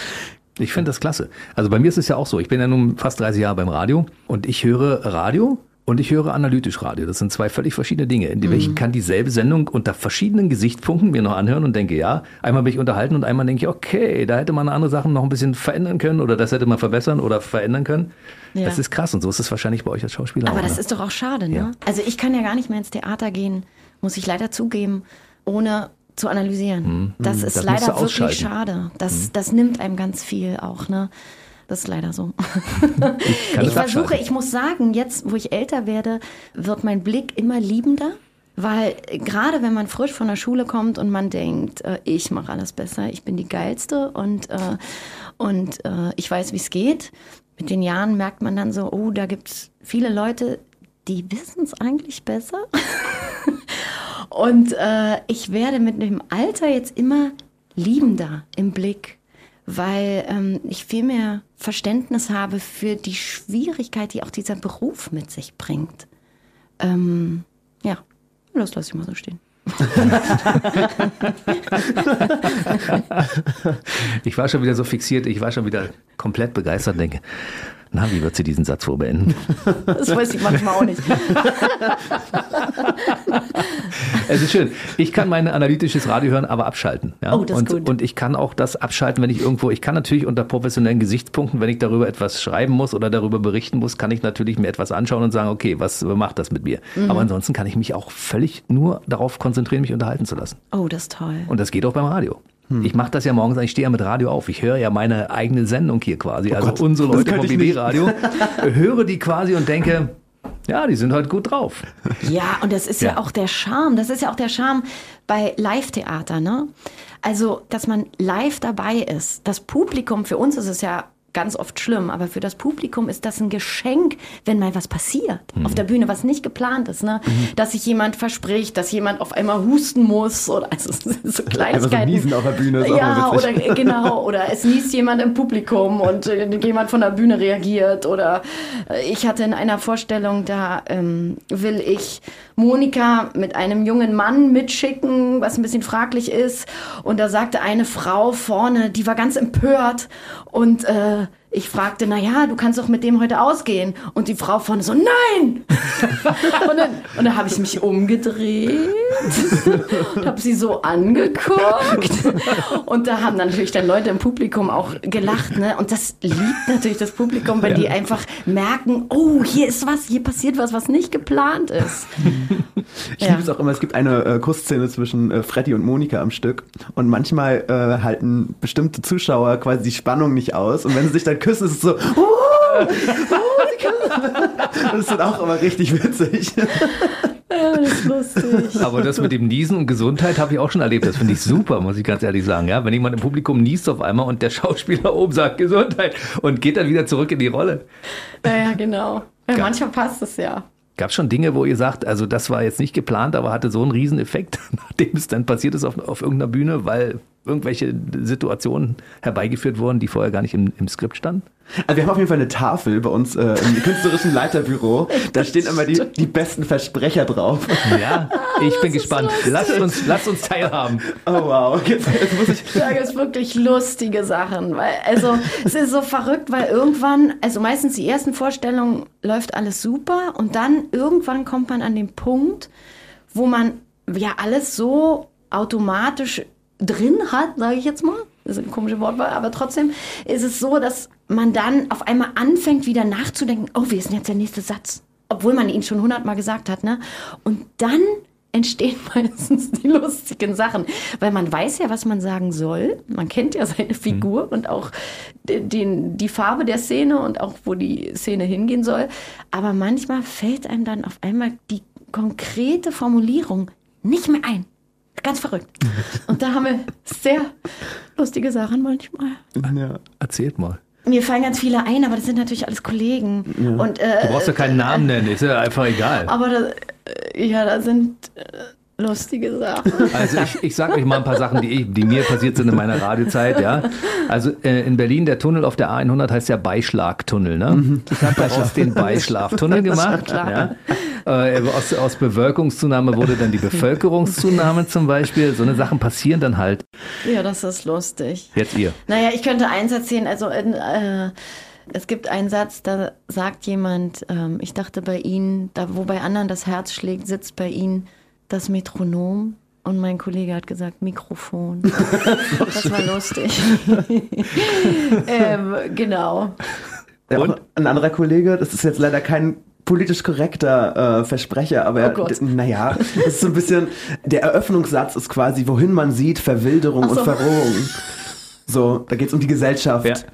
Ich finde das klasse. Also bei mir ist es ja auch so. Ich bin ja nun fast 30 Jahre beim Radio und ich höre Radio Und ich höre analytisch Radio. Das sind zwei völlig verschiedene Dinge. In Mhm. welchen kann dieselbe Sendung unter verschiedenen Gesichtspunkten mir noch anhören und denke, ja, einmal bin ich unterhalten und einmal denke ich, okay, da hätte man andere Sachen noch ein bisschen verändern können oder das hätte man verbessern oder verändern können. Ja. Das ist krass und so ist es wahrscheinlich bei euch als Schauspieler Aber auch. das ne? ist doch auch schade, ne? Ja. Also ich kann ja gar nicht mehr ins Theater gehen, muss ich leider zugeben, ohne zu analysieren. Das ist Mhm. Das musst leider wirklich. Mhm. schade. Das, das nimmt einem ganz viel auch, ne? Das ist leider so. Ich das versuche, ich muss sagen, jetzt, wo ich älter werde, wird mein Blick immer liebender. Weil gerade wenn man frisch von der Schule kommt und man denkt, äh, ich mache alles besser, ich bin die Geilste und, äh, und äh, ich weiß, wie es geht, mit den Jahren merkt man dann so, oh, da gibt es viele Leute, die wissen es eigentlich besser. und äh, ich werde mit dem Alter jetzt immer liebender im Blick weil ähm, ich viel mehr Verständnis habe für die Schwierigkeit, die auch dieser Beruf mit sich bringt. Ähm, ja, das lasse ich mal so stehen. Ich war schon wieder so fixiert, ich war schon wieder komplett begeistert denke, na, wie wird sie diesen Satz wohl beenden? Das weiß ich manchmal auch nicht. Es ist schön. Ich kann mein analytisches Radio hören, aber abschalten. Ja? Oh, das ist und, gut. und ich kann auch das abschalten, wenn ich irgendwo, ich kann natürlich unter professionellen Gesichtspunkten, wenn ich darüber etwas schreiben muss oder darüber berichten muss, kann ich natürlich mir etwas anschauen und sagen, okay, was macht das mit mir? Mhm. Aber ansonsten kann ich mich auch völlig nur darauf konzentrieren, mich unterhalten zu lassen. Oh, das ist toll. Und das geht auch beim Radio. Ich mache das ja morgens, ich stehe ja mit Radio auf. Ich höre ja meine eigene Sendung hier quasi. also Gott, unsere Leute vom. BB-Radio. höre die quasi und denke, ja, die sind heute gut drauf. Ja, und das ist ja. Ja. auch der Charme. Das ist ja auch der Charme bei Live-Theater, ne? Also, dass man live dabei ist. Das Publikum, für uns ist es ja ganz oft schlimm, aber für das Publikum ist das ein Geschenk, wenn mal was passiert auf der Bühne, was nicht geplant ist, ne? Dass sich jemand verspricht, dass jemand auf einmal husten muss oder also so Kleinigkeiten. niesen auf der Bühne ist ja, oder äh, genau, oder es niest jemand im Publikum und äh, jemand von der Bühne reagiert. Oder äh, ich hatte in einer Vorstellung, da ähm, will ich Monika mit einem jungen Mann mitschicken, was ein bisschen fraglich ist. Und da sagte eine Frau vorne, die war ganz empört und äh, ich fragte, na ja, du kannst doch mit dem heute ausgehen. Und die Frau vorne so, nein! und dann, und dann habe ich mich umgedreht und habe sie so angeguckt. Und da haben natürlich dann Leute im Publikum auch gelacht. Ne? Und das liebt natürlich das Publikum, wenn die einfach merken, oh, hier ist was, hier passiert was, was nicht geplant ist. Ich liebe es auch immer, es gibt eine äh, Kussszene zwischen äh, Freddy und Monika am Stück und manchmal äh, halten bestimmte Zuschauer quasi die Spannung nicht aus und wenn sie sich dann küssen, ist es so, uh, uh, sie küssen. Das ist dann auch immer richtig witzig. Ja, das ist lustig. Aber das mit dem Niesen und Gesundheit habe ich auch schon erlebt. Das finde ich super, muss ich ganz ehrlich sagen. Ja, wenn jemand im Publikum niest auf einmal und der Schauspieler oben sagt Gesundheit und geht dann wieder zurück in die Rolle. Ja, ja genau. Ja, manchmal passt es ja. Gab es schon Dinge, wo ihr sagt, also das war jetzt nicht geplant, aber hatte so einen Rieseneffekt, nachdem es dann passiert ist auf, auf irgendeiner Bühne, weil irgendwelche Situationen herbeigeführt wurden, die vorher gar nicht im, im Skript standen? Also wir haben auf jeden Fall eine Tafel bei uns äh, im künstlerischen Leiterbüro. Da stehen immer die, die besten Versprecher drauf. Ja, ich bin gespannt. Lasst uns, lasst uns teilhaben. Oh wow, jetzt, jetzt muss ich... Da gibt es wirklich lustige Sachen. Weil, also, es ist so verrückt, weil irgendwann, also meistens die ersten Vorstellungen läuft alles super und dann irgendwann kommt man an den Punkt, wo man ja alles so automatisch drin hat, sage ich jetzt mal. Das ist ein komisches Wortwahl, aber trotzdem ist es so, dass man dann auf einmal anfängt, wieder nachzudenken, oh, wie ist denn jetzt der nächste Satz? Obwohl man ihn schon hundertmal gesagt hat, ne? Und dann entstehen meistens die lustigen Sachen, weil man weiß ja, was man sagen soll. Man kennt ja seine Figur und auch den, die Farbe der Szene und auch, wo die Szene hingehen soll. Aber manchmal fällt einem dann auf einmal die konkrete Formulierung nicht mehr ein. Ganz verrückt. Und da haben wir sehr lustige Sachen manchmal. Ja. Erzählt mal. Mir fallen ganz viele ein, aber das sind natürlich alles Kollegen. Und, äh, Du brauchst ja keinen Namen nennen, ist ja einfach egal. aber da, äh, ja, da sind äh, lustige Sachen. Also ich, ich sage euch mal ein paar Sachen, die, ich, die mir passiert sind in meiner Radiozeit. Ja. Also äh, in Berlin, der Tunnel auf der A100 heißt ja Beischlagtunnel. Ne? Ich habe daraus den Beischlaftunnel gemacht. Ja. Äh, aus, aus Bewölkungszunahme wurde dann die Bevölkerungszunahme zum Beispiel. So eine Sachen passieren dann halt. Ja, das ist lustig. Jetzt ihr. Naja, ich könnte eins erzählen. Also in, äh, Es gibt einen Satz, da sagt jemand, ähm, ich dachte bei Ihnen, da wo bei anderen das Herz schlägt, sitzt bei Ihnen das Metronom. Und mein Kollege hat gesagt, Mikrofon. das war lustig. ähm, genau. Ja, Und? ein anderer Kollege, das ist jetzt leider kein politisch korrekter äh, Versprecher, aber er, Oh naja, das ist so ein bisschen, der Eröffnungssatz ist quasi, wohin man sieht, Verwilderung so. und Verrohung. So, da geht's um die Gesellschaft.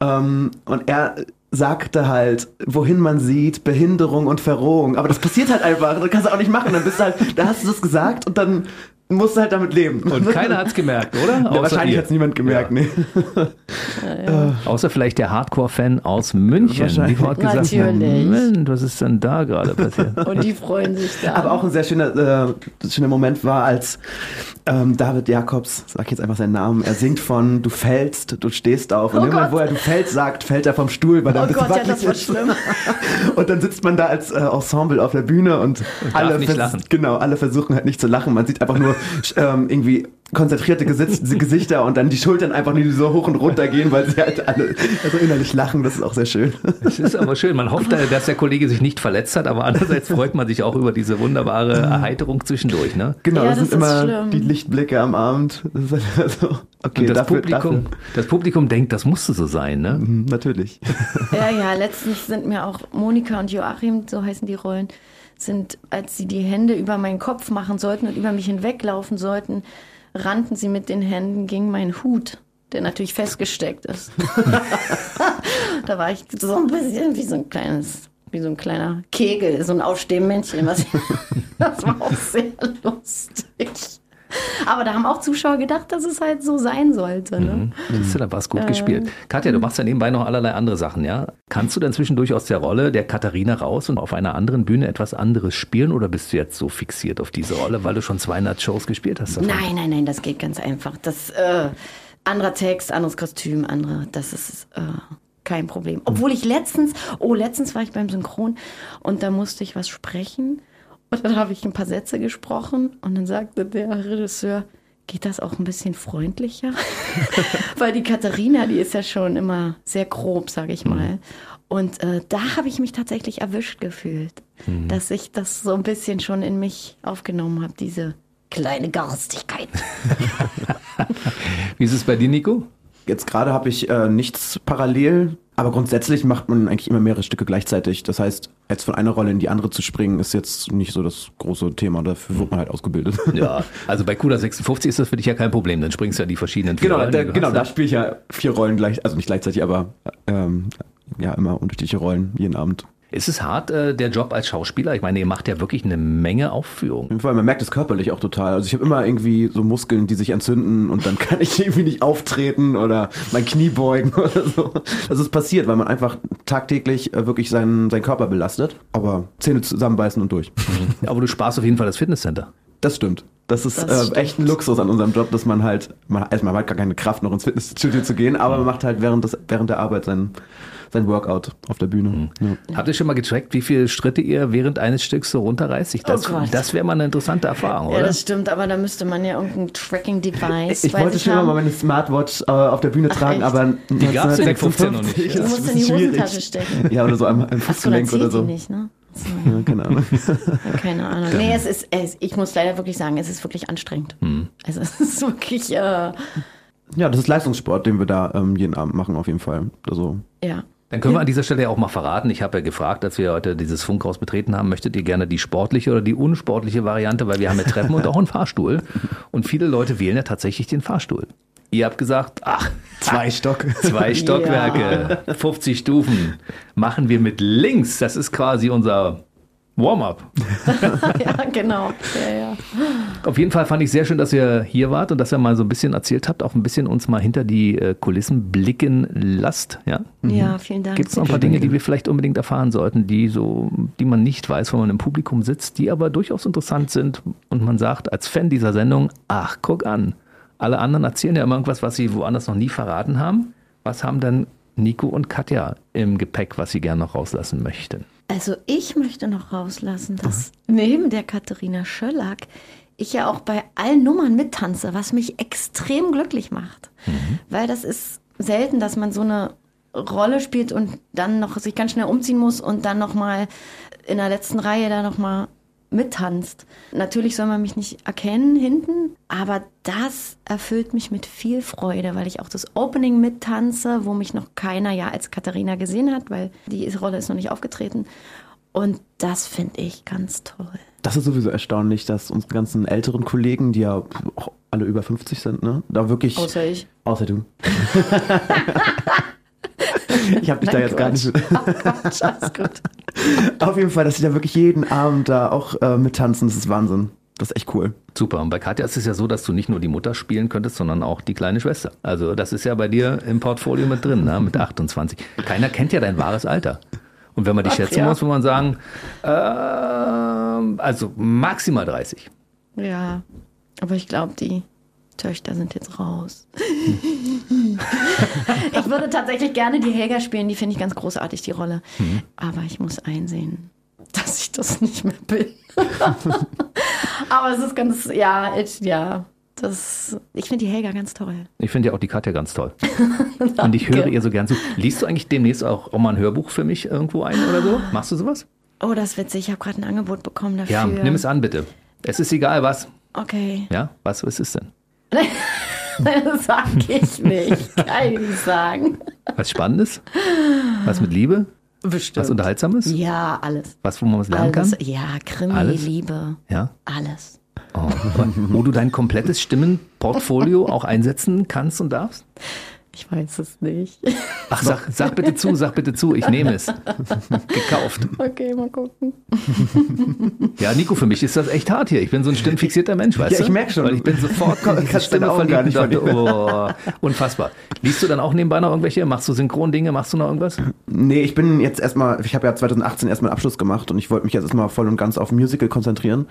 Ja. Ähm, und er sagte halt, wohin man sieht, Behinderung und Verrohung. Aber das passiert halt einfach. Das kannst du auch nicht machen. Dann bist du halt, da hast du das gesagt und dann musst du halt damit leben. Und keiner hat's gemerkt, oder? Ja, wahrscheinlich ihr. hat's niemand gemerkt, Ja. nee. Außer vielleicht der Hardcore-Fan aus München. Die hat gesagt. Moment, was ist denn da gerade passiert? Und die freuen sich da. Aber auch ein sehr schöner, äh, schöner Moment war, als ähm, David Jakobs, sag ich jetzt einfach seinen Namen, er singt von Du fällst, du stehst auf. Und Oh Gott. wo er Du fällst sagt, fällt er vom Stuhl, weil er Oh ein bisschen Gott, ja, das war schlimm. Und dann sitzt man da als äh, Ensemble auf der Bühne und, alle nicht vers- lachen. Genau, alle versuchen halt nicht zu lachen. Man sieht einfach nur ähm, irgendwie konzentrierte Gesitz Gesichter und dann die Schultern einfach nur so hoch und runter gehen, weil sie halt alle also innerlich lachen. Das ist auch sehr schön. Es ist aber schön. Man hofft, dass der Kollege sich nicht verletzt hat, aber andererseits freut man sich auch über diese wunderbare Erheiterung zwischendurch. Ne? Genau, Ja, das sind das ist immer schlimm. die Lichtblicke am Abend. Das ist halt also, okay, Und das, dafür, Publikum, dafür. das Publikum denkt, das musste so sein. Ne? Mhm, Natürlich. Ja, ja, letztens sind mir auch Monika und Joachim, so heißen die Rollen, sind, als sie die Hände über meinen Kopf machen sollten und über mich hinweglaufen sollten, rannten sie mit den Händen gegen meinen Hut, der natürlich festgesteckt ist. da war ich so ein bisschen wie so ein kleines, wie so ein kleiner Kegel, so ein Aufstehmännchen. Was das war auch sehr lustig. Aber da haben auch Zuschauer gedacht, dass es halt so sein sollte. Ne? Siehst du, da war es gut gespielt. Katja, du machst ja nebenbei noch allerlei andere Sachen, ja? Kannst du dann zwischendurch aus der Rolle der Katharina raus und auf einer anderen Bühne etwas anderes spielen oder bist du jetzt so fixiert auf diese Rolle, weil du schon 200 Shows gespielt hast? davon? Nein, nein, nein, das geht ganz einfach. Das äh, anderer Text, anderes Kostüm, andere, das ist äh, kein Problem. Obwohl ich letztens, oh, letztens war ich beim Synchron und da musste ich was sprechen und dann habe ich ein paar Sätze gesprochen und dann sagte der Regisseur, geht das auch ein bisschen freundlicher? Weil die Katharina, die ist ja schon immer sehr grob, sage ich mal. Und äh, da habe ich mich tatsächlich erwischt gefühlt, dass ich das so ein bisschen schon in mich aufgenommen habe, diese kleine Garstigkeit. Wie ist es bei dir, Nico? Jetzt gerade habe ich äh, nichts parallel, aber grundsätzlich macht man eigentlich immer mehrere Stücke gleichzeitig. Das heißt, jetzt von einer Rolle in die andere zu springen, ist jetzt nicht so das große Thema. Dafür wird man halt ausgebildet. Ja, also bei Kuda 56 ist das für dich ja kein Problem. Dann springst du ja die verschiedenen Genau, Rollen, da, genau, da spiele ich ja vier Rollen gleich, also nicht gleichzeitig, aber ähm, ja, immer unterschiedliche Rollen jeden Abend. Ist es hart, äh, der Job als Schauspieler? Ich meine, ihr macht ja wirklich eine Menge Aufführungen. Vor allem, man merkt es körperlich auch total. Also ich habe immer irgendwie so Muskeln, die sich entzünden und dann kann ich irgendwie nicht auftreten oder mein Knie beugen oder so. Das ist passiert, weil man einfach tagtäglich äh, wirklich seinen, seinen Körper belastet. Aber Zähne zusammenbeißen und durch. Aber du sparst auf jeden Fall das Fitnesscenter. Das stimmt. Das ist Das äh, echt ein Luxus an unserem Job, dass man halt, man, also man hat gar keine Kraft, noch ins Fitnessstudio zu gehen, aber man macht halt während, des, während der Arbeit sein, sein Workout auf der Bühne. Ja. Habt ihr schon mal getrackt, wie viele Schritte ihr während eines Stücks so runterreißt? Ich, das Oh Gott. das wäre mal eine interessante Erfahrung, Ja, oder? das stimmt, aber da müsste man ja irgendein Tracking-Device. Ich wollte schon haben. mal meine Smartwatch äh, auf der Bühne tragen, echt? aber Die gab's in den 15 noch 1956 nicht. Du musst es in die. Hosentasche stecken. Ja, oder so am, am Fußgelenk oder die so. nicht, ne? So, Ja, keine Ahnung. keine Ahnung. Nee, es ist, es, ich muss leider wirklich sagen, es ist wirklich anstrengend. Hm. Also es ist wirklich, äh, Ja, das ist Leistungssport, den wir da ähm, jeden Abend machen auf jeden Fall. Also ja. Dann können wir an dieser Stelle ja auch mal verraten. Ich habe ja gefragt, als wir heute dieses Funkhaus betreten haben, möchtet ihr gerne die sportliche oder die unsportliche Variante, weil wir haben ja Treppen und auch einen Fahrstuhl. Und viele Leute wählen ja tatsächlich den Fahrstuhl. Ihr habt gesagt, ach, zwei Stock. zwei Stockwerke, 50 Stufen, machen wir mit links. Das ist quasi unser Warm-up. ja, genau. Ja, ja. Auf jeden Fall fand ich sehr schön, dass ihr hier wart und dass ihr mal so ein bisschen erzählt habt, auch ein bisschen uns mal hinter die äh, Kulissen blicken lasst. Ja? ja vielen Dank. Gibt es noch ein paar Dinge, die wir vielleicht unbedingt erfahren sollten, die so, die man nicht weiß, wenn man im Publikum sitzt, die aber durchaus interessant sind und man sagt als Fan dieser Sendung, ach, guck an, alle anderen erzählen ja immer irgendwas, was sie woanders noch nie verraten haben. Was haben dann Nico und Katja im Gepäck, was sie gerne noch rauslassen möchten? Also ich möchte noch rauslassen, dass neben der Katharina Schöllack ich ja auch bei allen Nummern mittanze, was mich extrem glücklich macht. Weil das ist selten, dass man so eine Rolle spielt und dann noch sich ganz schnell umziehen muss und dann noch mal in der letzten Reihe da noch mal mittanzt. Natürlich soll man mich nicht erkennen hinten, aber das erfüllt mich mit viel Freude, weil ich auch das Opening mittanze, wo mich noch keiner ja als Katharina gesehen hat, weil die Rolle ist noch nicht aufgetreten. Und das finde ich ganz toll. Das ist sowieso erstaunlich, dass unsere ganzen älteren Kollegen, die ja alle über 50 sind, ne, da wirklich. Außer ich. Außer du. ich habe dich da jetzt gar nicht. Oh alles gut. Auf jeden Fall, dass sie da wirklich jeden Abend da auch äh, mittanzen, das ist Wahnsinn. Das ist echt cool. Super. Und bei Katja ist es ja so, dass du nicht nur die Mutter spielen könntest, sondern auch die kleine Schwester. Also das ist ja bei dir im Portfolio mit drin, ne? mit 28. Keiner kennt ja dein wahres Alter. Und wenn man dich Ach, schätzen ja. muss, muss man sagen, ähm, also maximal 30. Ja, aber ich glaube, die Töchter sind jetzt raus. ich würde tatsächlich gerne die Helga spielen, die finde ich ganz großartig, die Rolle. Aber ich muss einsehen, dass ich das nicht mehr bin. aber es ist ganz, ja, ich, ja, das, ich finde die Helga ganz toll. Ich finde ja auch die Katja ganz toll. Und ich höre ihr so gern zu. Liest du eigentlich demnächst auch, auch mal ein Hörbuch für mich irgendwo ein oder so? Machst du sowas? Oh, das ist witzig, ich habe gerade ein Angebot bekommen dafür. Ja, nimm es an, bitte. Es ist egal, was. Okay, Ja, was ist es denn? das sag ich nicht, kann ich nicht sagen. Was Spannendes? Was mit Liebe? Bestimmt. Was Unterhaltsames? Ja, alles. Was, wo man was lernen Alles, kann? ja, Krimi, Alles? Liebe, Ja. alles. Oh, wo du dein komplettes Stimmenportfolio auch einsetzen kannst und darfst? Ich weiß es nicht. Ach, sag, sag bitte zu, sag bitte zu, ich nehme es. Gekauft. Okay, mal gucken. Ja, Nico, für mich ist das echt hart hier. Ich bin so ein stimmfixierter Mensch, weißt Ja, du? ich merk schon. Weil ich bin sofort in diese Kannst Stimme verliebt gar nicht dachte, oh, unfassbar. Liest du dann auch nebenbei noch irgendwelche, machst du Synchrondinge, machst du noch irgendwas? Nee, ich bin jetzt erstmal, ich habe ja 2018 erstmal einen Abschluss gemacht und ich wollte mich jetzt erstmal voll und ganz auf Musical konzentrieren,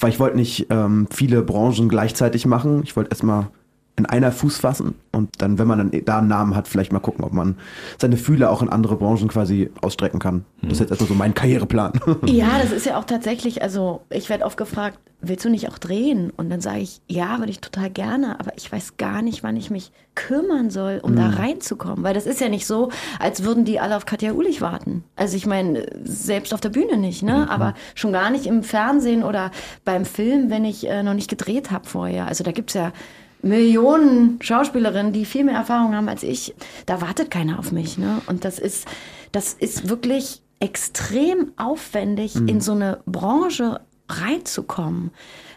weil ich wollte nicht ähm, viele Branchen gleichzeitig machen. Ich wollte erstmal in einer Fuß fassen und dann, wenn man dann da einen Namen hat, vielleicht mal gucken, ob man seine Fühler auch in andere Branchen quasi ausstrecken kann. Das ist jetzt erstmal so mein Karriereplan. Ja, das ist ja auch tatsächlich, also ich werde oft gefragt, willst du nicht auch drehen? Und dann sage ich, ja, würde ich total gerne, aber ich weiß gar nicht, wann ich mich kümmern soll, um da reinzukommen. Weil das ist ja nicht so, als würden die alle auf Katja Ulich warten. Also ich meine, selbst auf der Bühne nicht, ne? Aber schon gar nicht im Fernsehen oder beim Film, wenn ich äh, noch nicht gedreht habe vorher. Also da gibt's ja Millionen Schauspielerinnen, die viel mehr Erfahrung haben als ich. Da wartet keiner auf mich, ne? Und das ist, das ist wirklich extrem aufwendig, in so eine Branche reinzukommen.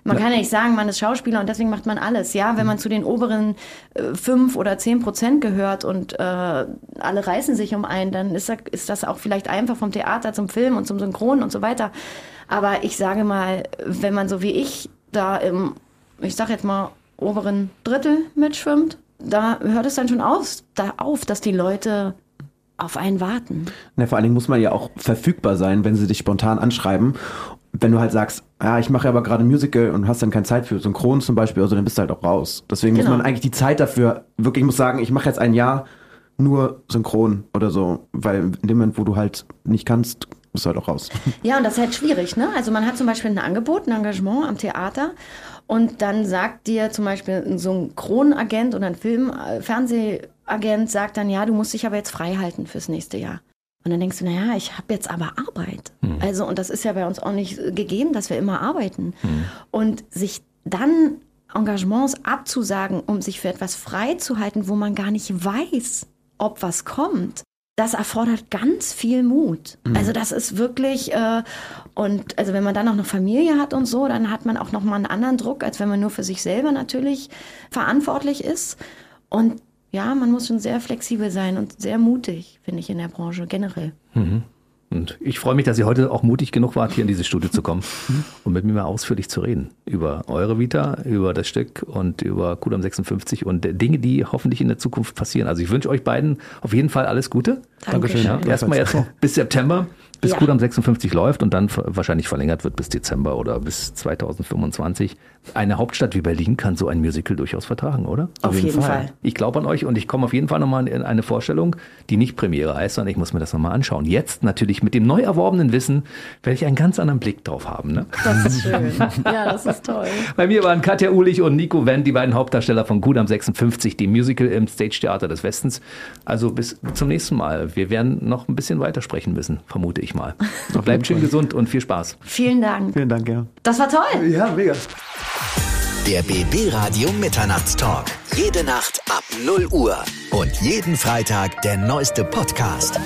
Man kann ja nicht sagen, man ist Schauspieler und deswegen macht man alles. Ja, wenn man zu den oberen äh, fünf oder zehn Prozent gehört und äh, alle reißen sich um einen, dann ist das, ist das auch vielleicht einfach vom Theater zum Film und zum Synchron und so weiter. Aber ich sage mal, wenn man so wie ich da im, ich sag jetzt mal, oberen Drittel mitschwimmt, da hört es dann schon auf, da auf dass die Leute auf einen warten. Na, vor allen Dingen muss man ja auch verfügbar sein, wenn sie dich spontan anschreiben. Wenn du halt sagst, ja, ich mache aber gerade Musical und hast dann keine Zeit für Synchron zum Beispiel, also dann bist du halt auch raus. Deswegen Genau. muss man eigentlich die Zeit dafür, wirklich, ich muss sagen, ich mache jetzt ein Jahr nur Synchron oder so, weil in dem Moment, wo du halt nicht kannst, bist du halt auch raus. Ja, und das ist halt schwierig, ne? Also man hat zum Beispiel ein Angebot, ein Engagement am Theater und dann sagt dir zum Beispiel ein Synchronagent oder ein Film, äh, Fernsehagent sagt dann, ja, du musst dich aber jetzt frei halten fürs nächste Jahr. Und dann denkst du, naja, ich habe jetzt aber Arbeit. Also, und das ist ja bei uns auch nicht gegeben, dass wir immer arbeiten. Und sich dann Engagements abzusagen, um sich für etwas frei zu halten, wo man gar nicht weiß, ob was kommt, das erfordert ganz viel Mut. Also das ist wirklich äh, und also wenn man dann auch noch Familie hat und so, dann hat man auch noch mal einen anderen Druck, als wenn man nur für sich selber natürlich verantwortlich ist. Und ja, man muss schon sehr flexibel sein und sehr mutig, finde ich in der Branche generell. Und ich freue mich, dass ihr heute auch mutig genug wart, hier in dieses Studio zu kommen und mit mir mal ausführlich zu reden. Über eure Vita, über das Stück und über Kudam 56 und Dinge, die hoffentlich in der Zukunft passieren. Also ich wünsche euch beiden auf jeden Fall alles Gute. Dankeschön. Ja, erstmal jetzt noch bis September. Bis Ja. Kudam 56 läuft und dann wahrscheinlich verlängert wird bis Dezember oder bis 2025. Eine Hauptstadt wie Berlin kann so ein Musical durchaus vertragen, oder? Auf jeden Fall. Ich glaube an euch und ich komme auf jeden Fall nochmal in eine Vorstellung, die nicht Premiere heißt, sondern ich muss mir das nochmal anschauen. Jetzt natürlich mit dem neu erworbenen Wissen werde ich einen ganz anderen Blick drauf haben. Ne? Das ist schön. Ja, das ist toll. Bei mir waren Katja Uhlich und Nico Wendt, die beiden Hauptdarsteller von Kudam 56, dem Musical im Stage Theater des Westens. Also bis zum nächsten Mal. Wir werden noch ein bisschen weitersprechen müssen, vermute ich mal. Bleibt schön gesund und viel Spaß. Vielen Dank. Vielen Dank, ja. Das war toll. Ja, mega. Der BB Radio Mitternachtstalk. Jede Nacht ab 0 Uhr. Und jeden Freitag der neueste Podcast.